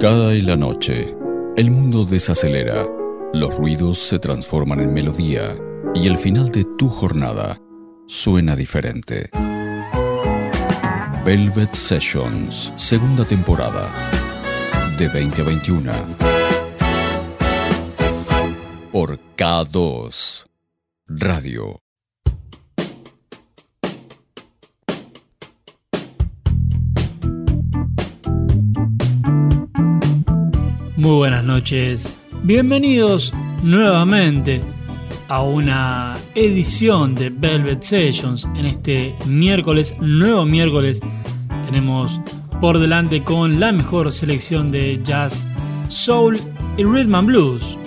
Cada la noche, el mundo desacelera, los ruidos se transforman en melodía y el final de tu jornada suena diferente. Velvet Sessions, segunda temporada, de 2021. Por K2 Radio. Muy buenas noches, bienvenidos nuevamente a una edición de Velvet Sessions en este miércoles, nuevo miércoles. Tenemos por delante con la mejor selección de jazz, soul y rhythm and blues.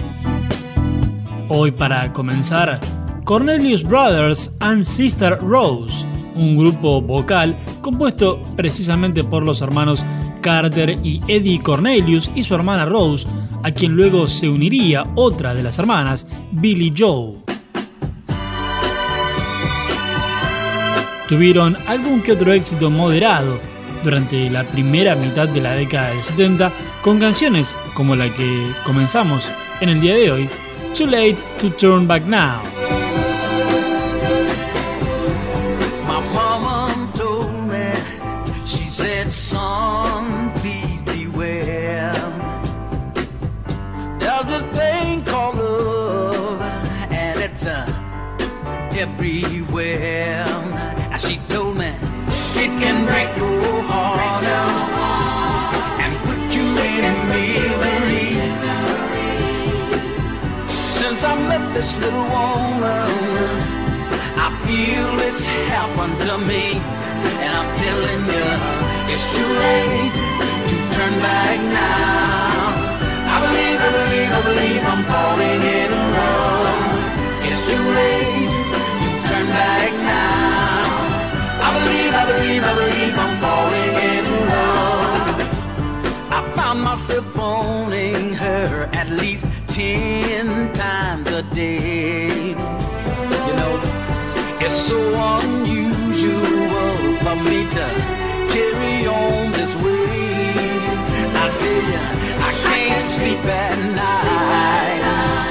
Hoy para comenzar, Cornelius Brothers and Sister Rose, un grupo vocal compuesto precisamente por los hermanos Carter y Eddie Cornelius y su hermana Rose, a quien luego se uniría otra de las hermanas, Billy Joe. Tuvieron algún que otro éxito moderado durante la primera mitad de la década del 70 con canciones como la que comenzamos en el día de hoy, Too Late to Turn Back Now. Everywhere. And she told me it can break your heart and put you in misery. Since I met this little woman, I feel it's happened to me. And I'm telling you, it's too late to turn back now. I believe, I believe, I believe I'm falling in love. Too late to turn back now. I believe, I believe, I believe I'm falling in love. I found myself phoning her at least ten times a day. You know, it's so unusual for me to carry on this way. I tell you, I can't sleep at night.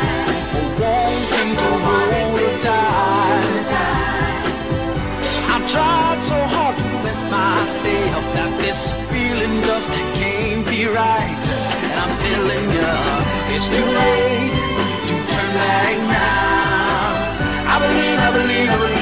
That this feeling just can't be right. And I'm telling you, it's too late to turn back now. I believe, I believe, I believe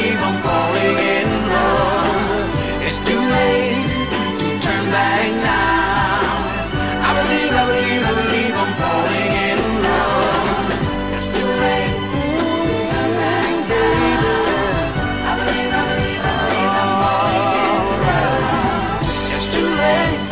It's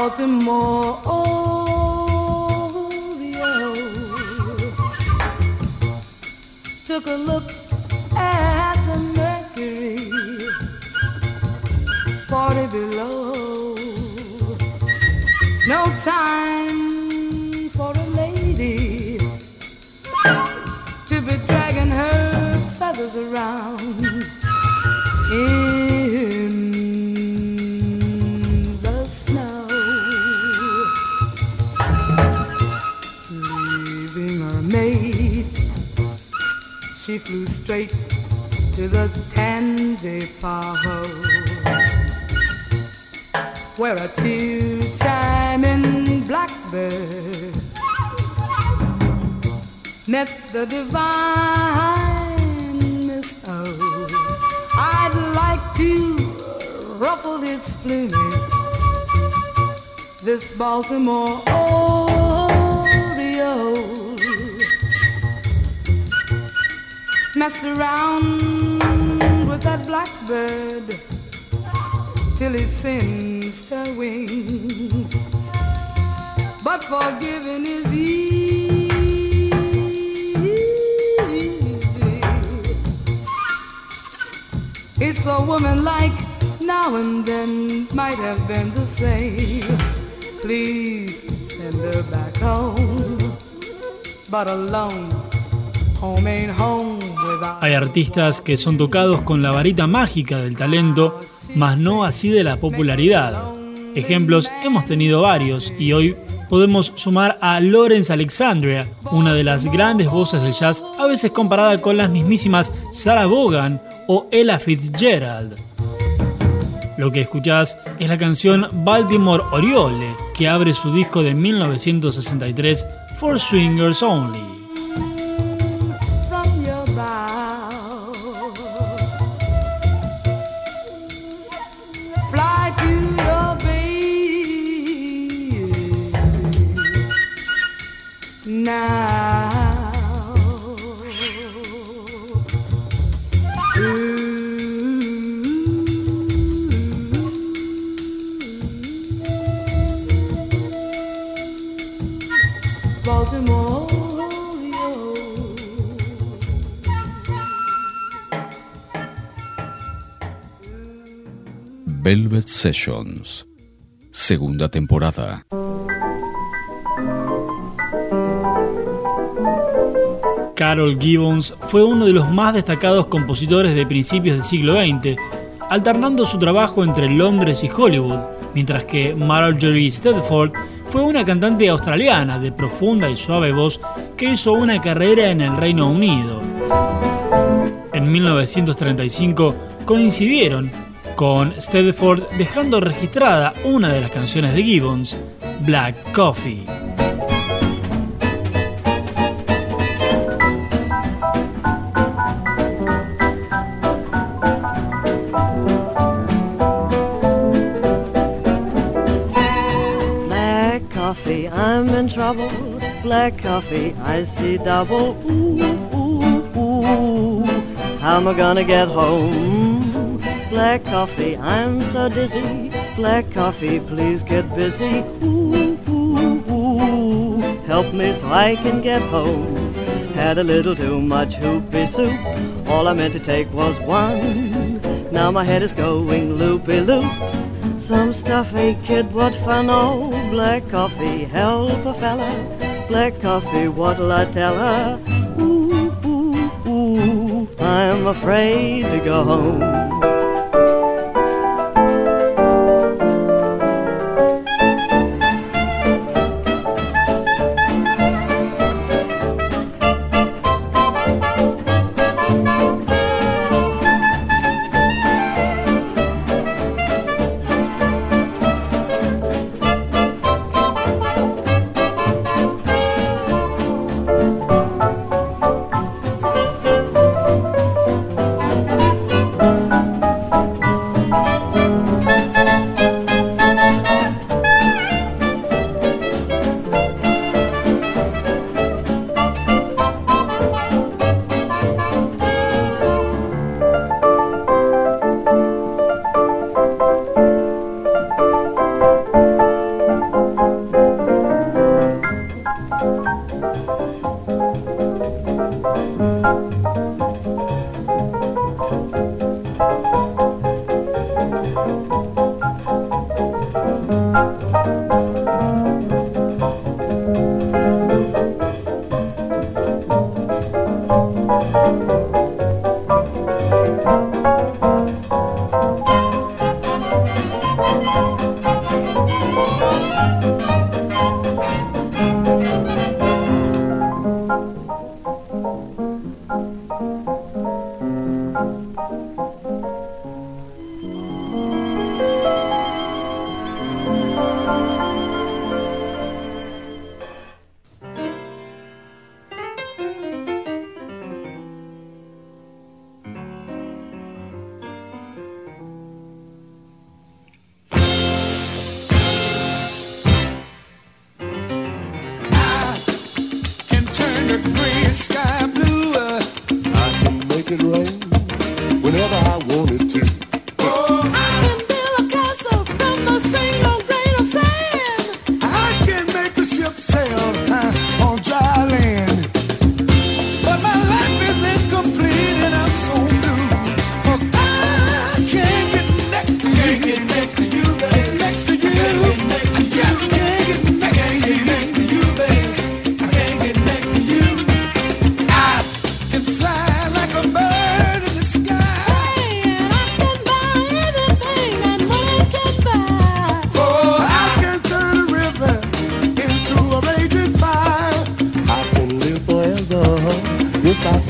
Baltimore, Oriole. Oh, Took a look at the mercury, 40 below. No time for a lady lady to be dragging her feathers around in the Tangier where a two-timing blackbird met the divine Miss O. I'd like to ruffle its plumage, this Baltimore Oriole messed around blackbird till he singed her wings. But forgiving is easy. It's a woman like now and then might have been the same. Please send her back home, but alone. Home ain't home. Hay artistas que son tocados con la varita mágica del talento, mas no así de la popularidad. Ejemplos hemos tenido varios y hoy podemos sumar a Lawrence Alexandria, una de las grandes voces del jazz, a veces comparada con las mismísimas Sarah Vaughan o Ella Fitzgerald. Lo que escuchás es la canción Baltimore Oriole, que abre su disco de 1963, For Swingers Only. Sessions, segunda temporada. Carol Gibbons fue uno de los más destacados compositores de principios del siglo XX, alternando su trabajo entre Londres y Hollywood, mientras que Marjorie Stedford fue una cantante australiana de profunda y suave voz que hizo una carrera en el Reino Unido. En 1935 coincidieron con Stedford dejando registrada una de las canciones de Gibbons, Black Coffee. Black coffee, I'm in trouble. Black coffee, I see double. Ooh, ooh, ooh. How am I gonna get home? Black coffee, I'm so dizzy. Black coffee, please get busy. Ooh, ooh, ooh. Help me so I can get home. Had a little too much hoopy soup. All I meant to take was one. Now my head is going loopy loop. Some stuff, hey kid, what fun, oh, black coffee, help a fella. Black coffee, what'll I tell her? Ooh, ooh, ooh, I'm afraid to go home.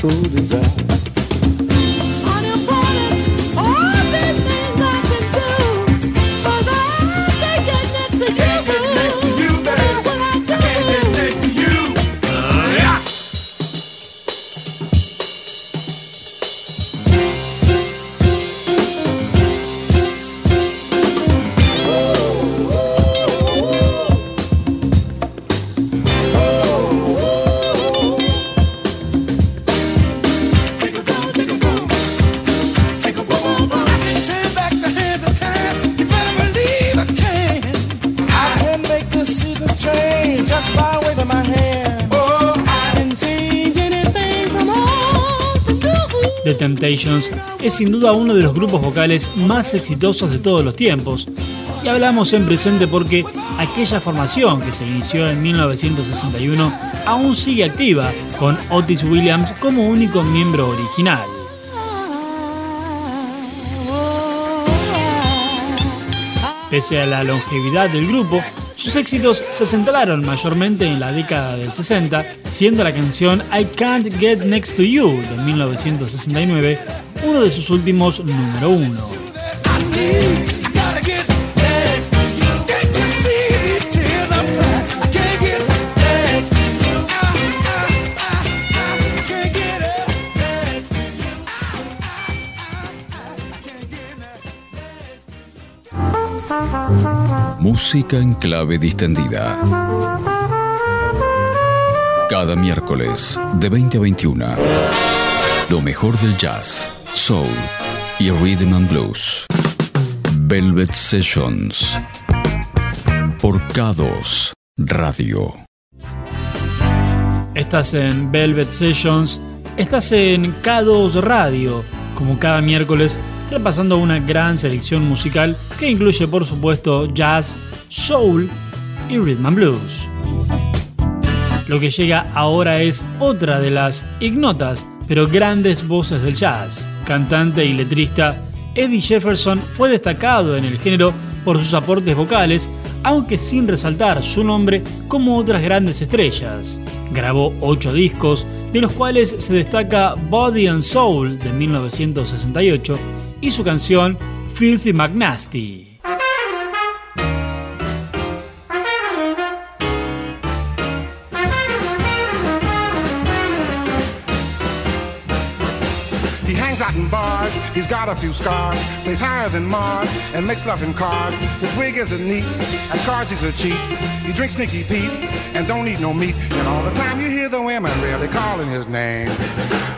Sou desire. Sin duda uno de los grupos vocales más exitosos de todos los tiempos. Y hablamos en presente porque aquella formación que se inició en 1961 aún sigue activa, con Otis Williams como único miembro original. Pese a la longevidad del grupo, sus éxitos se centraron mayormente en la década del 60, siendo la canción I Can't Get Next to You de 1969 uno de sus últimos número uno. Música en clave distendida. Cada miércoles de 20 a 21. Lo mejor del jazz, soul y rhythm and blues. Velvet Sessions. Por K2 Radio. Estás en Velvet Sessions. Estás en K2 Radio. Como cada miércoles repasando una gran selección musical que incluye por supuesto jazz, soul y rhythm and blues. Lo que llega ahora es otra de las ignotas pero grandes voces del jazz. Cantante y letrista, Eddie Jefferson fue destacado en el género por sus aportes vocales, aunque sin resaltar su nombre como otras grandes estrellas. Grabó ocho discos, de los cuales se destaca Body and Soul de 1968 y su canción Filthy McNasty. He's got a few scars, stays higher than Mars, and makes love in cars. His wig isn't neat, and cars he's a cheat. He drinks Sneaky Pete, and don't eat no meat. And all the time you hear the women really calling his name.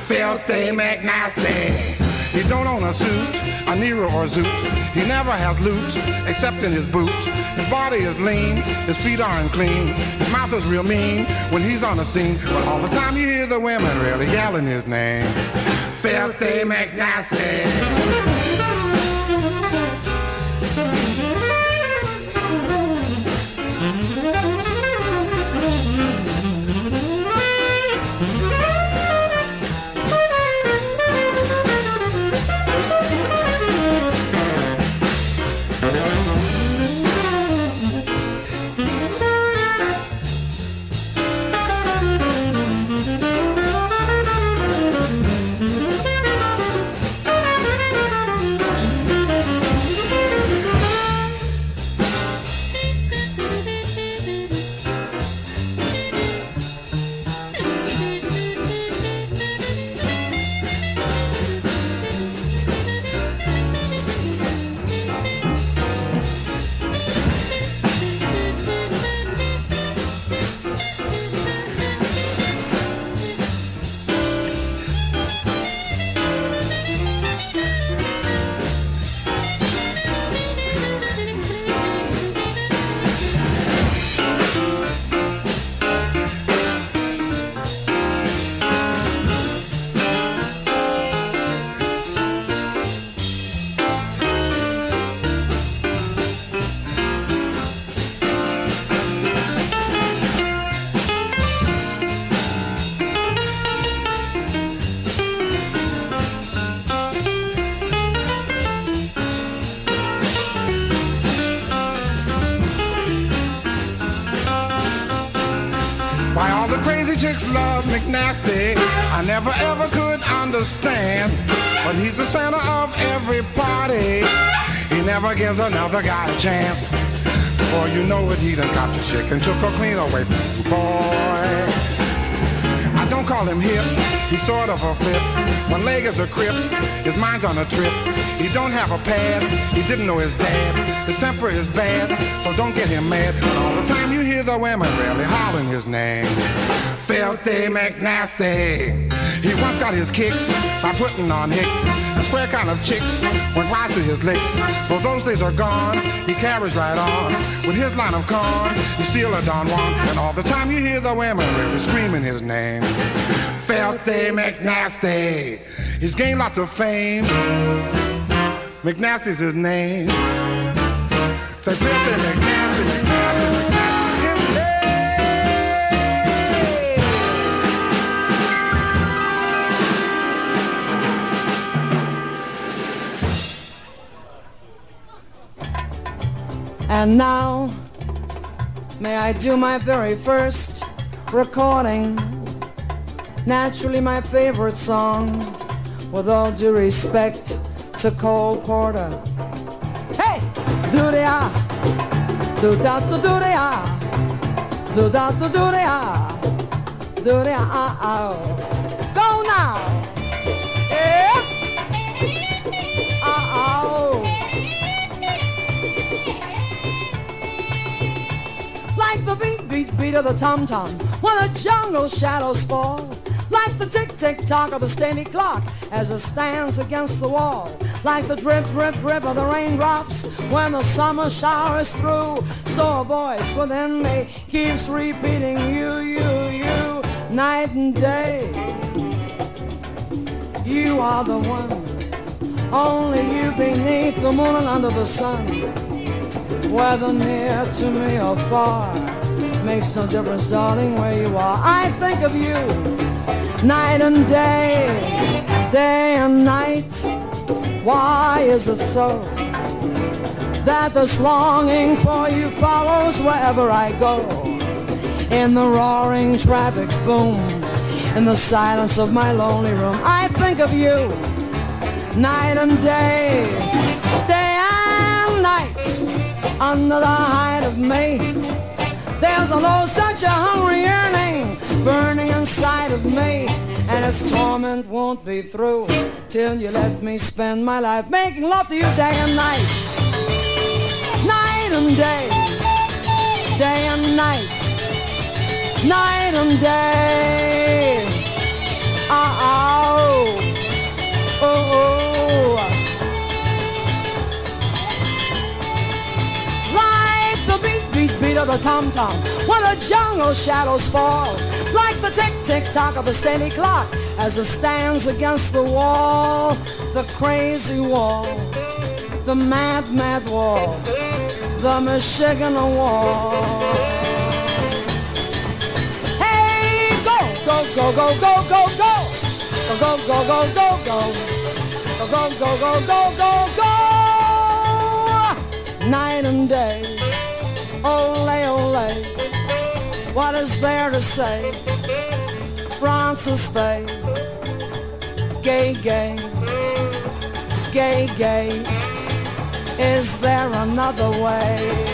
Filthy McNasty. He don't own a suit, a Nero or Zoot. He never has loot, except in his boot. His body is lean, his feet aren't clean. His mouth is real mean when he's on the scene. But all the time you hear the women really yelling his name. Filthy McNasty. Never ever could understand. But he's the center of every party. He never gives another guy a chance. Before you know it, he done got the chick and took her clean away from you, boy. I don't call him hip, he's sort of a flip. One leg is a crip, his mind's on a trip. He don't have a pad, he didn't know his dad. His temper is bad, so don't get him mad. But all the time you hear the women really hollering his name. Filthy McNasty. He once got his kicks by putting on hicks. A square kind of chicks went wise to his licks. Well, those days are gone, he carries right on. With his line of corn, he's still a Don Juan. And all the time you hear the women really screaming his name. Filthy McNasty. He's gained lots of fame. McNasty's his name. Say filthy McNasty, And now, may I do my very first recording? Naturally, my favorite song, with all due respect to Cole Porter. Hey! Do the ah, do da do do the ah, do da do do the ah, do the ah ah. Go now! The beat, beat, beat of the tom-tom When the jungle shadows fall Like the tick-tick-tock of the steady clock As it stands against the wall Like the drip, drip, drip of the raindrops When the summer shower is through. So a voice within me Keeps repeating you, you, you Night and day You are the one. Only you beneath the moon and under the sun whether near to me or far makes no difference, darling, where you are. I think of you night and day, day and night. Why is it so that this longing for you follows wherever I go? In the roaring traffic's boom, in the silence of my lonely room, I think of you night and day, day and night under the height of May. There's a low, such a hungry yearning burning inside of me, and its torment won't be through till you let me spend my life making love to you day and night, night and day, day and night, night and day. Of the tom-tom When the jungle shadows fall Like the tick-tick-tock of the steady clock As it stands against the wall The crazy wall The mad, mad wall The Michigan wall Hey, go, go, go, go, go, go, go Go, go, go, go, go, go Go, go, go, go, go, go, go Night and day Ole, ole What is there to say? Frances Faye Gay, gay Gay, gay. Is there another way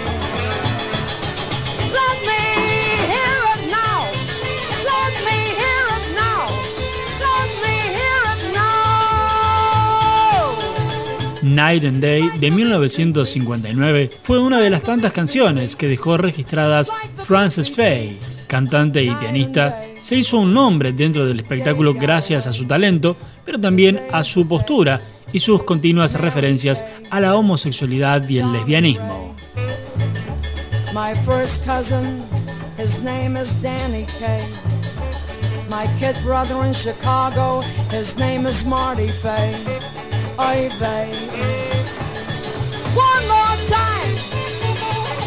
Night and Day de 1959 fue una de las tantas canciones que dejó registradas Frances Faye. Cantante y pianista, se hizo un nombre dentro del espectáculo gracias a su talento, pero también a su postura y sus continuas referencias a la homosexualidad y el lesbianismo. My first cousin, his name is Danny Kaye. My kid brother in Chicago, his name is Marty Faye. Oy vey. One more time.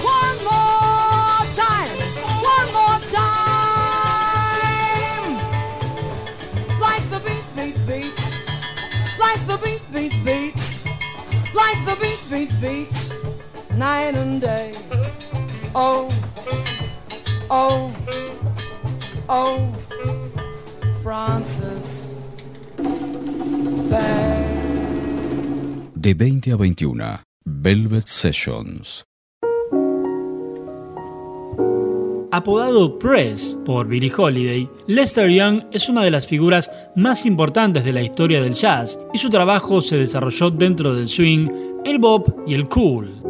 One more time. One more time. Like the beat, beat, beat. Like the beat, beat, beat. Like the beat, beat, beat. Night and day. Oh, oh, Oh, Francis, fair. De 20 a 21, Velvet Sessions. Apodado Press por Billie Holiday, Lester Young es una de las figuras más importantes de la historia del jazz y su trabajo se desarrolló dentro del swing, el bop y el cool.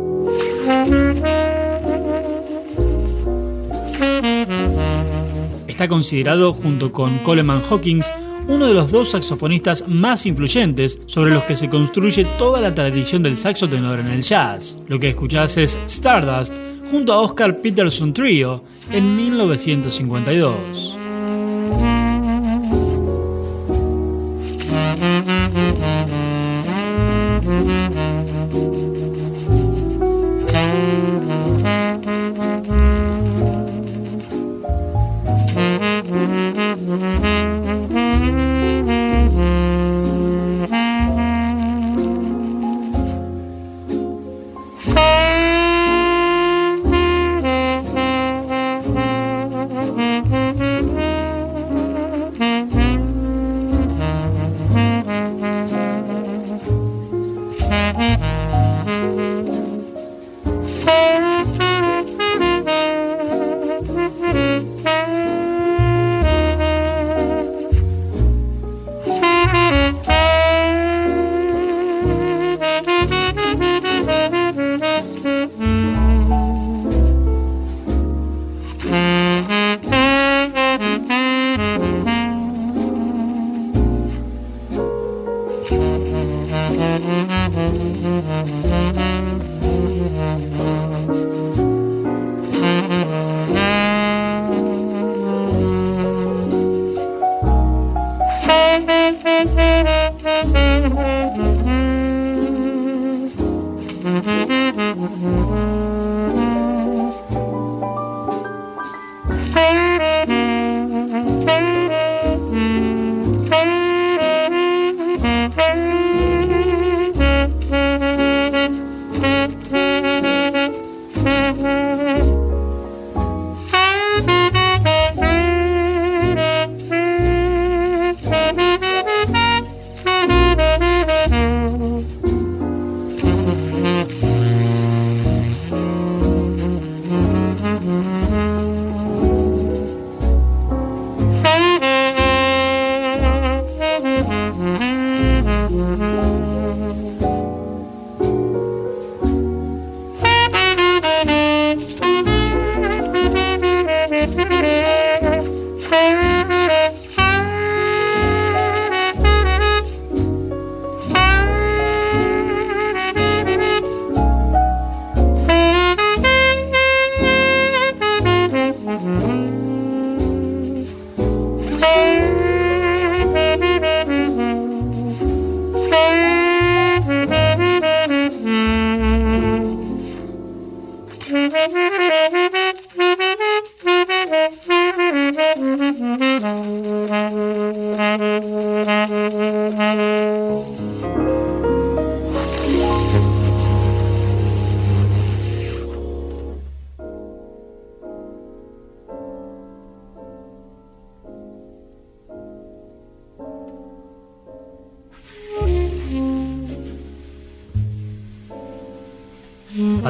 Está considerado junto con Coleman Hawkins uno de los dos saxofonistas más influyentes sobre los que se construye toda la tradición del saxo tenor en el jazz. Lo que escuchás es Stardust junto a Oscar Peterson Trio en 1952.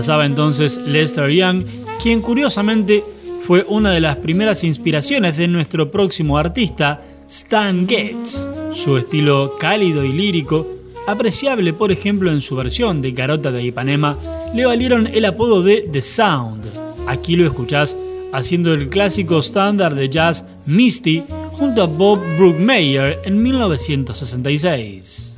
Pasaba entonces Lester Young, quien curiosamente fue una de las primeras inspiraciones de nuestro próximo artista, Stan Getz. Su estilo cálido y lírico, apreciable por ejemplo en su versión de Garota de Ipanema, le valieron el apodo de The Sound. Aquí lo escuchás haciendo el clásico estándar de jazz Misty junto a Bob Brookmeyer en 1966.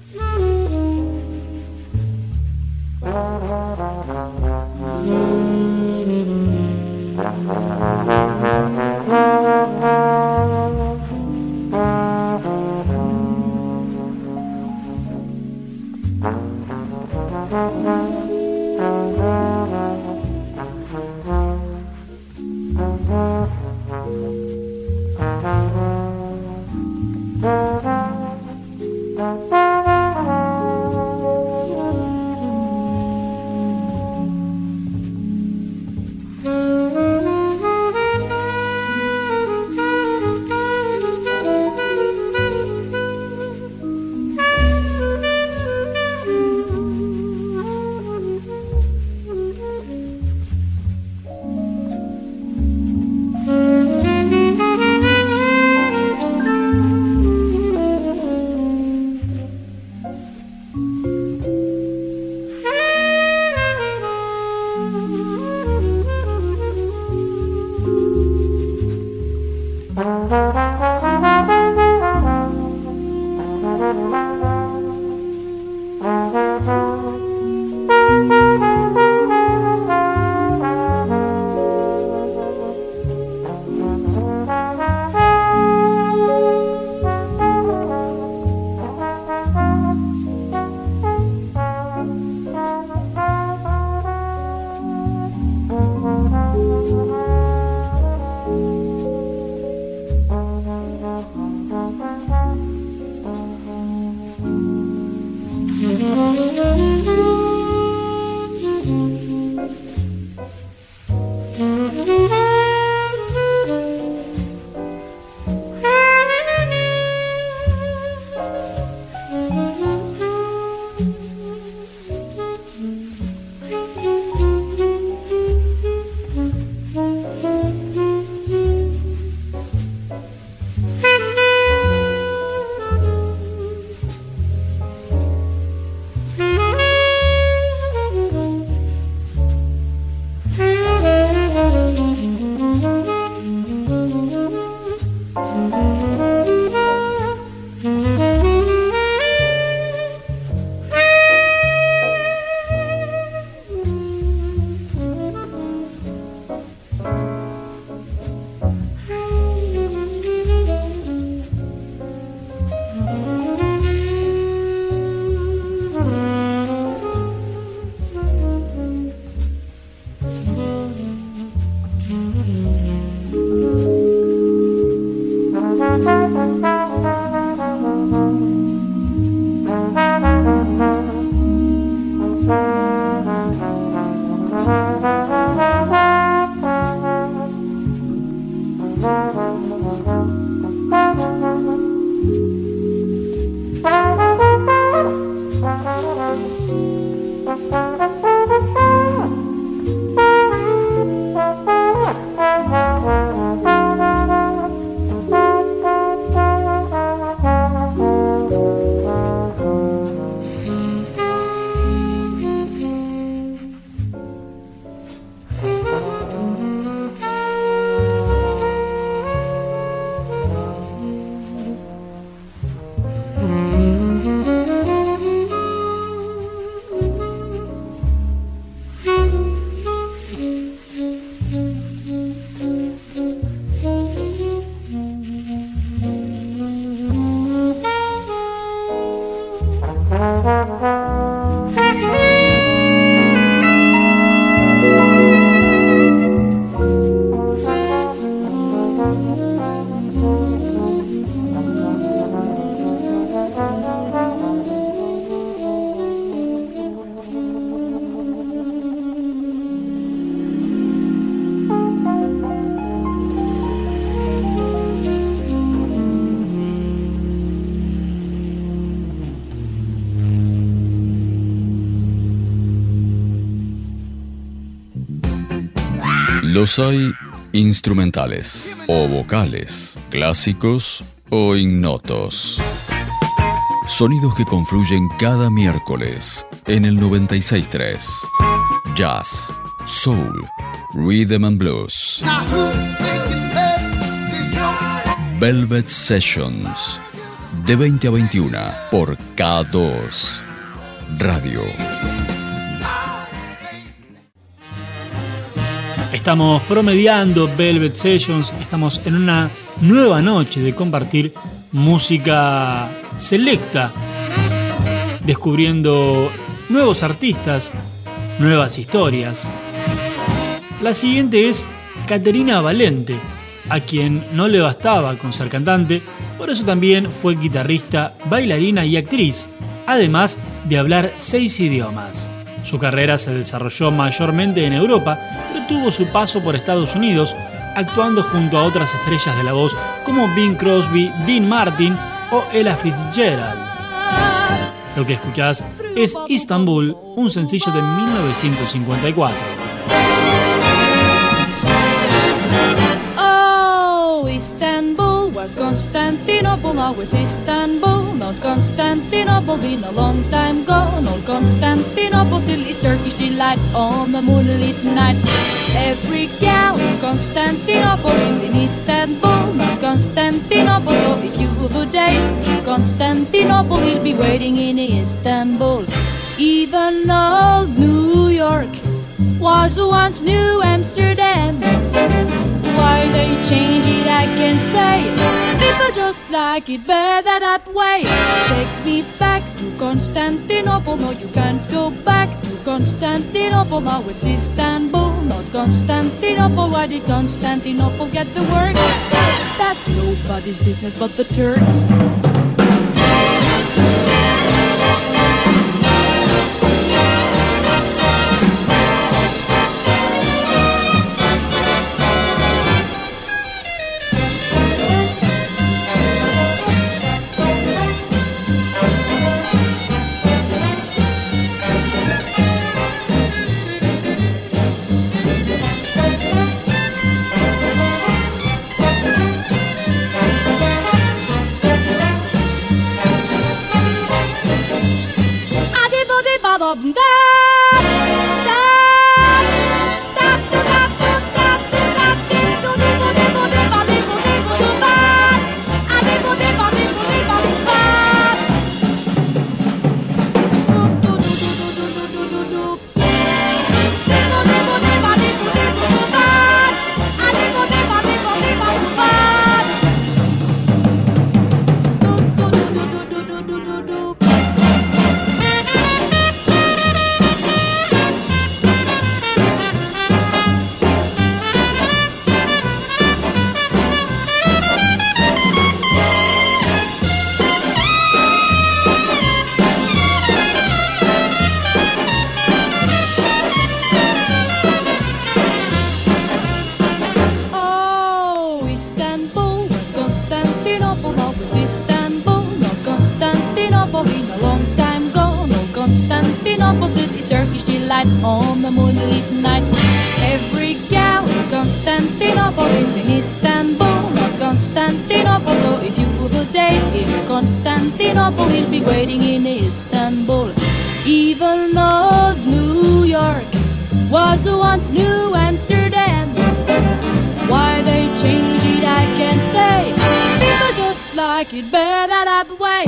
Los hay instrumentales o vocales, clásicos o ignotos. Sonidos que confluyen cada miércoles en el 963. Jazz, soul, rhythm and blues. Velvet Sessions. De 20 a 21 por K2 Radio. Estamos promediando Velvet Sessions, estamos en una nueva noche de compartir música selecta, descubriendo nuevos artistas, nuevas historias. La siguiente es Caterina Valente, a quien no le bastaba con ser cantante, por eso también fue guitarrista, bailarina y actriz, además de hablar seis idiomas. Su carrera se desarrolló mayormente en Europa, pero tuvo su paso por Estados Unidos, actuando junto a otras estrellas de la voz como Bing Crosby, Dean Martin o Ella Fitzgerald. Lo que escuchás es Istanbul, un sencillo de 1954. Constantinople, now it's Istanbul, not Constantinople, been a long time gone. Old Constantinople till it's Turkish delight on a moonlit night. Every gal in Constantinople lives in Istanbul, not Constantinople. So if you a date in Constantinople, he'll be waiting in Istanbul. Even old New York was once New Amsterdam. Why they change it, I can't say. People just like it better that way. Take me back to Constantinople. No, you can't go back to Constantinople. Now it's Istanbul, not Constantinople. Why did Constantinople get the word? That's nobody's business but the Turks. On the moonlit night. Every gal in Constantinople lives in Istanbul, not Constantinople. So if you a date in Constantinople, he'll be waiting in Istanbul. Even though New York was once New Amsterdam. Why they change it, I can't say. People just like it better that way.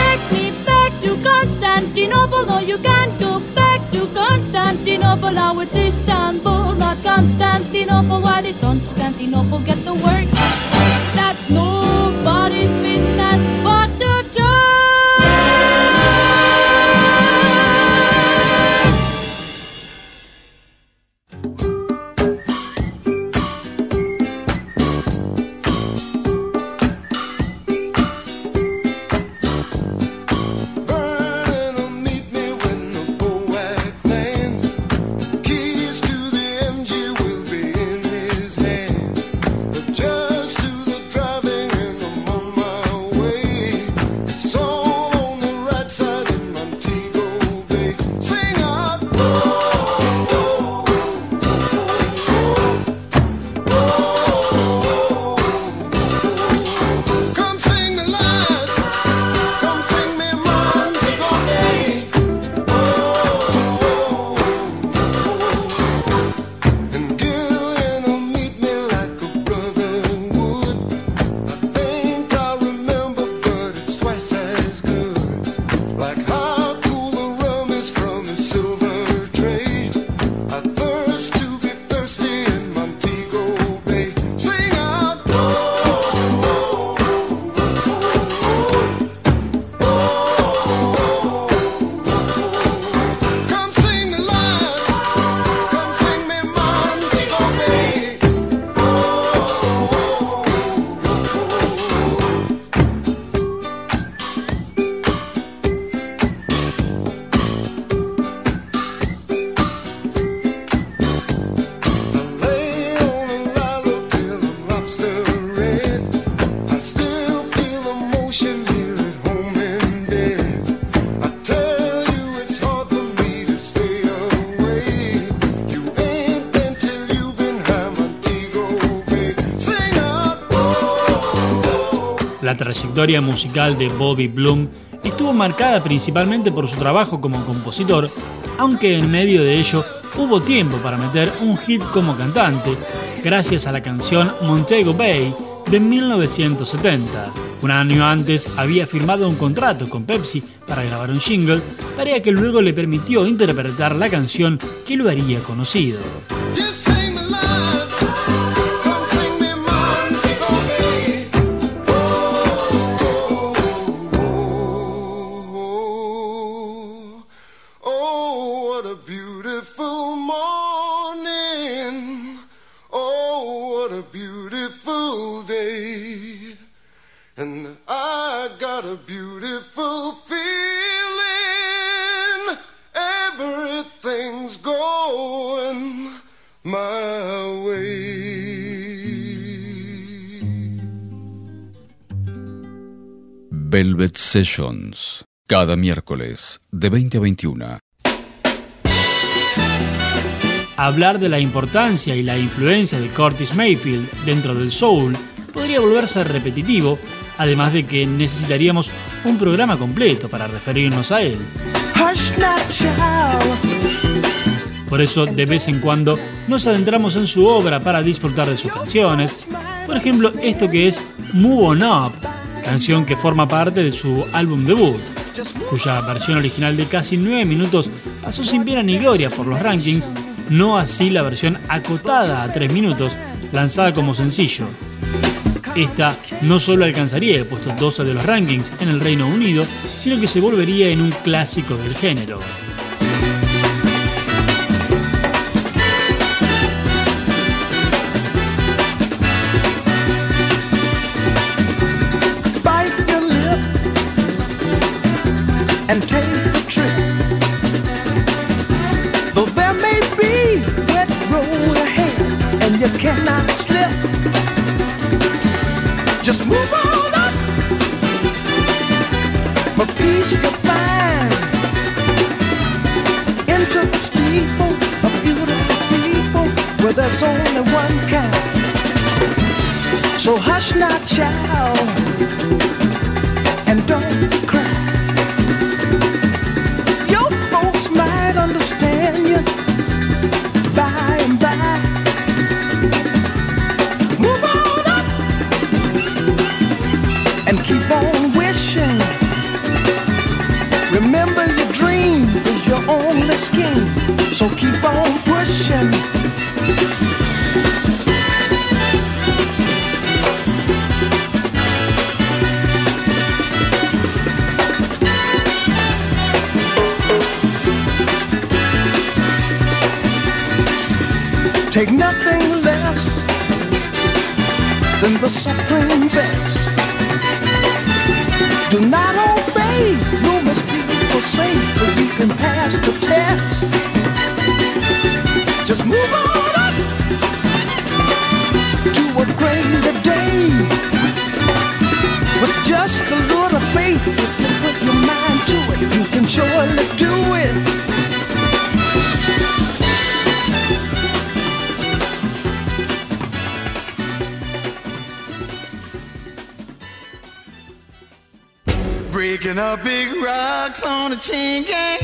Take me back to Constantinople. No, you can't go back Constantinople. Now it's Istanbul, not Constantinople. Why did Constantinople get the works? That's nobody's trayectoria musical de Bobby Bloom estuvo marcada principalmente por su trabajo como compositor, aunque en medio de ello hubo tiempo para meter un hit como cantante, gracias a la canción Montego Bay de 1970. Un año antes había firmado un contrato con Pepsi para grabar un jingle, tarea que luego le permitió interpretar la canción que lo haría conocido. Sessions. Cada miércoles, de 20 a 21. Hablar de la importancia y la influencia de Curtis Mayfield dentro del soul podría volverse repetitivo, además de que necesitaríamos un programa completo para referirnos a él. Por eso, de vez en cuando, nos adentramos en su obra para disfrutar de sus canciones. Por ejemplo, esto que es Move On Up, canción que forma parte de su álbum debut, cuya versión original de casi 9 minutos pasó sin pena ni gloria por los rankings, no así la versión acotada a 3 minutos, lanzada como sencillo. Esta no solo alcanzaría el puesto 12 de los rankings en el Reino Unido, sino que se volvería en un clásico del género. You cannot slip, just move on up. For peace you'll find into the steeple of beautiful people where there's only one kind. So hush not, child, so keep on pushing. Take nothing less than the supreme best. Do not obey, you must be forsake, but you can pass the test. Just move on up to a greater day. With just a little faith, if you put your mind to it, you can surely do it. Breaking up big rocks on a chain gang.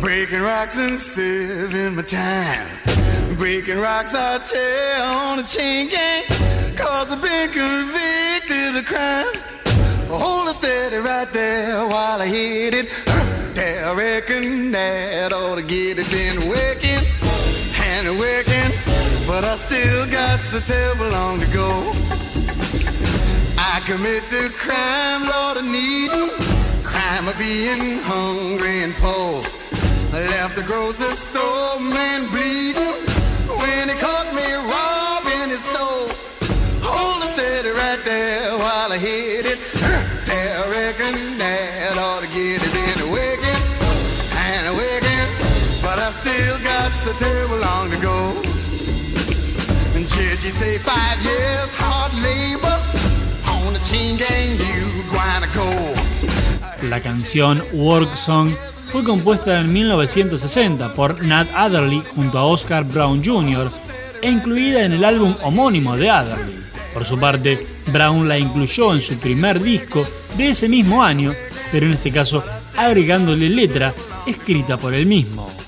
Breaking rocks and saving my time. Breaking rocks I tell on a chain gang. Cause I've been convicted of crime. Hold it steady right there while I hit it. There, I reckon that ought to get it. Been working and working, but I still got so terrible long to go. I committed crime, Lord, of needing crime of being hungry and poor. I left the grocery store, man, bleeding he caught me robbing his store. Hold it steady right there while I hit it. I reckon that ought to get it in wicked and wicked, but I still got so terrible long to go. And judge, you say five years hard labor on the chain gang, you guanaco. La canción Work Song fue compuesta en 1960 por Nat Adderley junto a Oscar Brown Jr. e incluida en el álbum homónimo de Adderley. Por su parte, Brown la incluyó en su primer disco de ese mismo año, pero en este caso agregándole letra escrita por él mismo.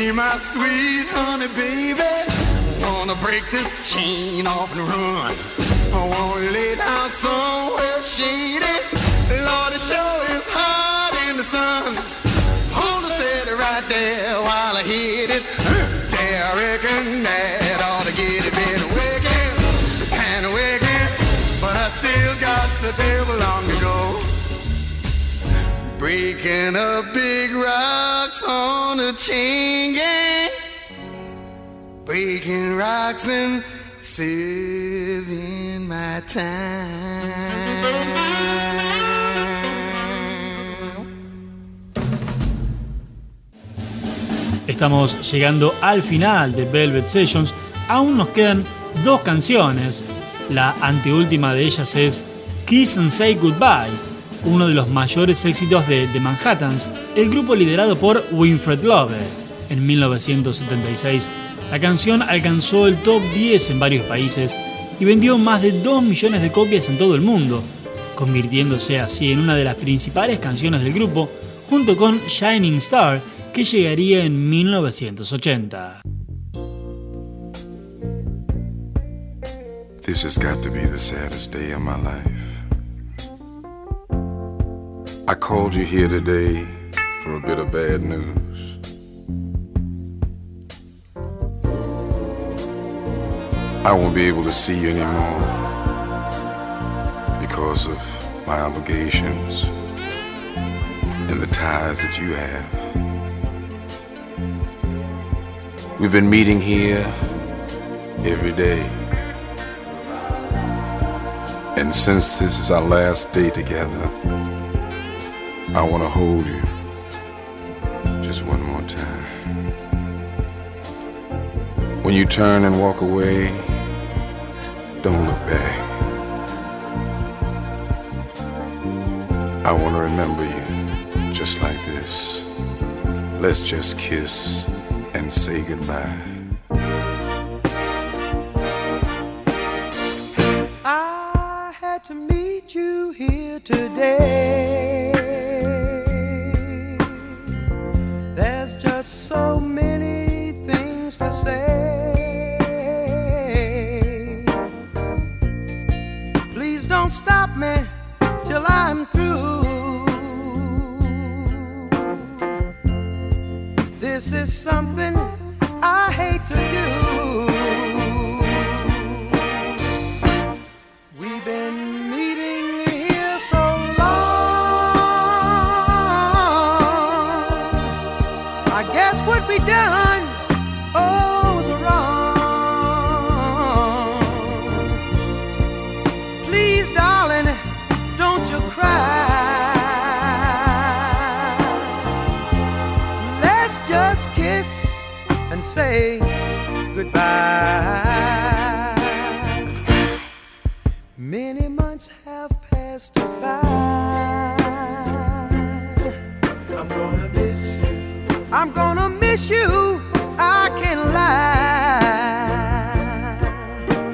Wanna my sweet honey baby. Wanna break this chain off and run. I wanna lay down somewhere shady. Lord, it sure is hot in the sun. Hold it steady right there while I hit it. There, I reckon that ought to get it been wicked and wicked. But I still got the table long to. Estamos llegando al final de Velvet Sessions. Aún nos quedan dos canciones. La anteúltima de ellas es Kiss and Say Goodbye, uno de los mayores éxitos de The Manhattans, el grupo liderado por Winfred Love. En 1976, la canción alcanzó el top 10 en varios países y vendió más de 2 millones de copias en todo el mundo, convirtiéndose así en una de las principales canciones del grupo, junto con Shining Star, que llegaría en 1980. This has got to be the day of my life. I called you here today for a bit of bad news. I won't be able to see you anymore because of my obligations and the ties that you have. We've been meeting here every day. And since this is our last day together, I want to hold you just one more time. When you turn and walk away, don't look back. I want to remember you just like this. Let's just kiss and say goodbye. Goodbye. Many months have passed us by. I'm gonna miss you. I'm gonna miss you. I can't lie.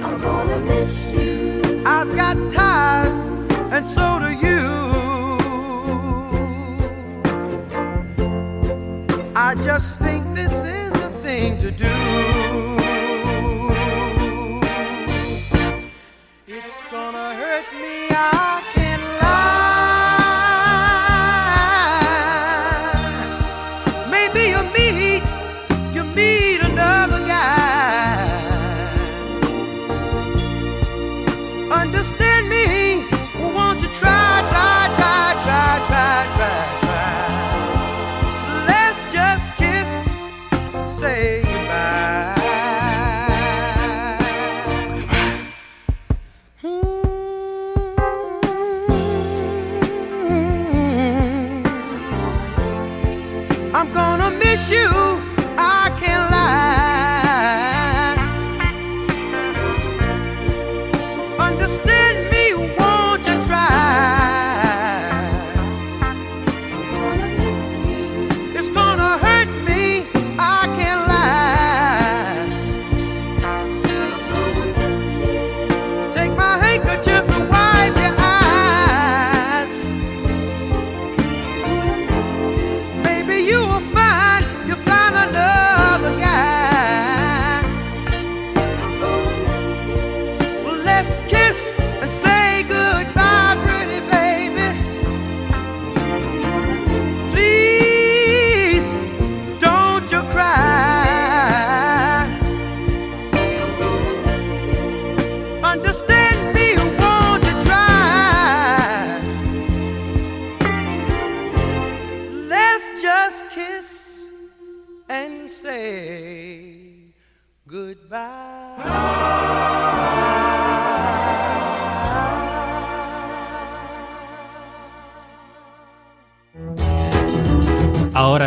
I'm gonna miss you. I've got ties, and so do you. I just think this is the thing to do.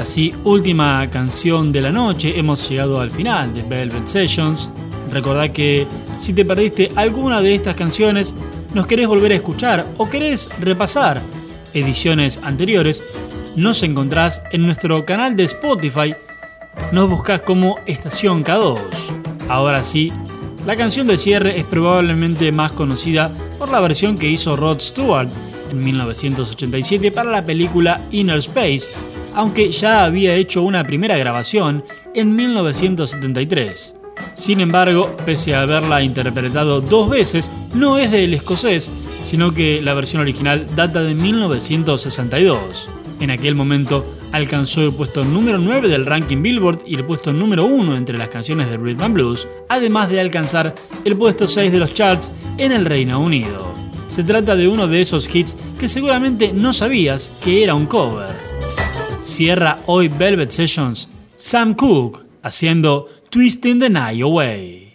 Ahora sí, última canción de la noche. Hemos llegado al final de Velvet Sessions. Recordá que si te perdiste alguna de estas canciones, nos querés volver a escuchar o querés repasar ediciones anteriores, nos encontrás en nuestro canal de Spotify. Nos buscás como Estación K2. Ahora sí, la canción de cierre es probablemente más conocida por la versión que hizo Rod Stewart en 1987 para la película Inner Space, aunque ya había hecho una primera grabación en 1973. Sin embargo, pese a haberla interpretado dos veces, no es del escocés, sino que la versión original data de 1962. En aquel momento alcanzó el puesto número 9 del ranking Billboard y el puesto número 1 entre las canciones de Rhythm and Blues, además de alcanzar el puesto 6 de los charts en el Reino Unido. Se trata de uno de esos hits que seguramente no sabías que era un cover. Cierra hoy Velvet Sessions Sam Cooke haciendo Twisting the Night Away.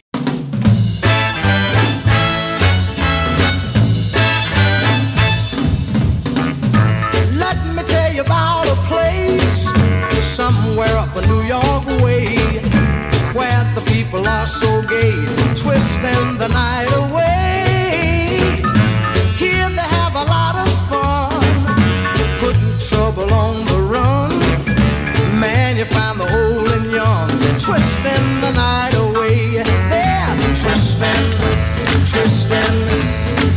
Twisting the night away. They're twisting.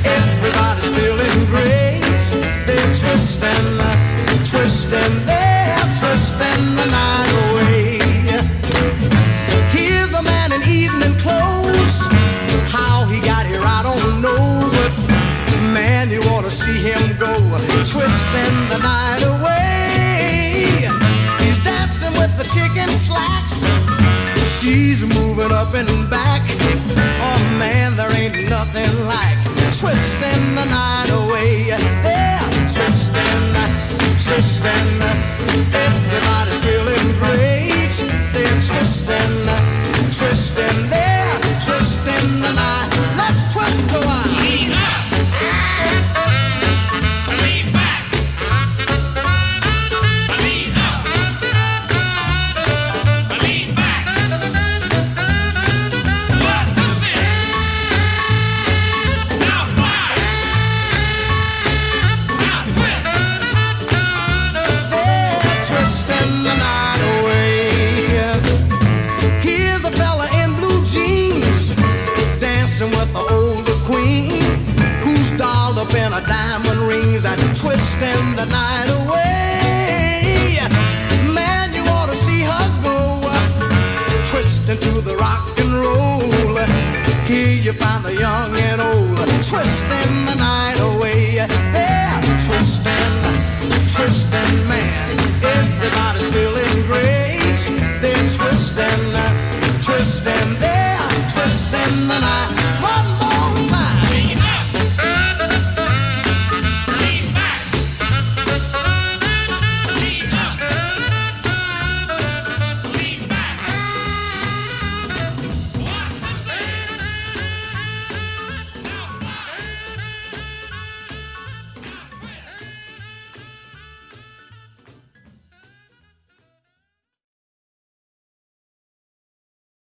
Everybody's feeling great. They're twisting, twisting. They're twisting the night away. Here's a man in evening clothes. How he got here, I don't know. But man, you ought to see him go. Twisting the night away. He's dancing with the chicken slacks. She's moving up and back. Oh man, there ain't nothing like twisting the night away. They're twisting, twisting.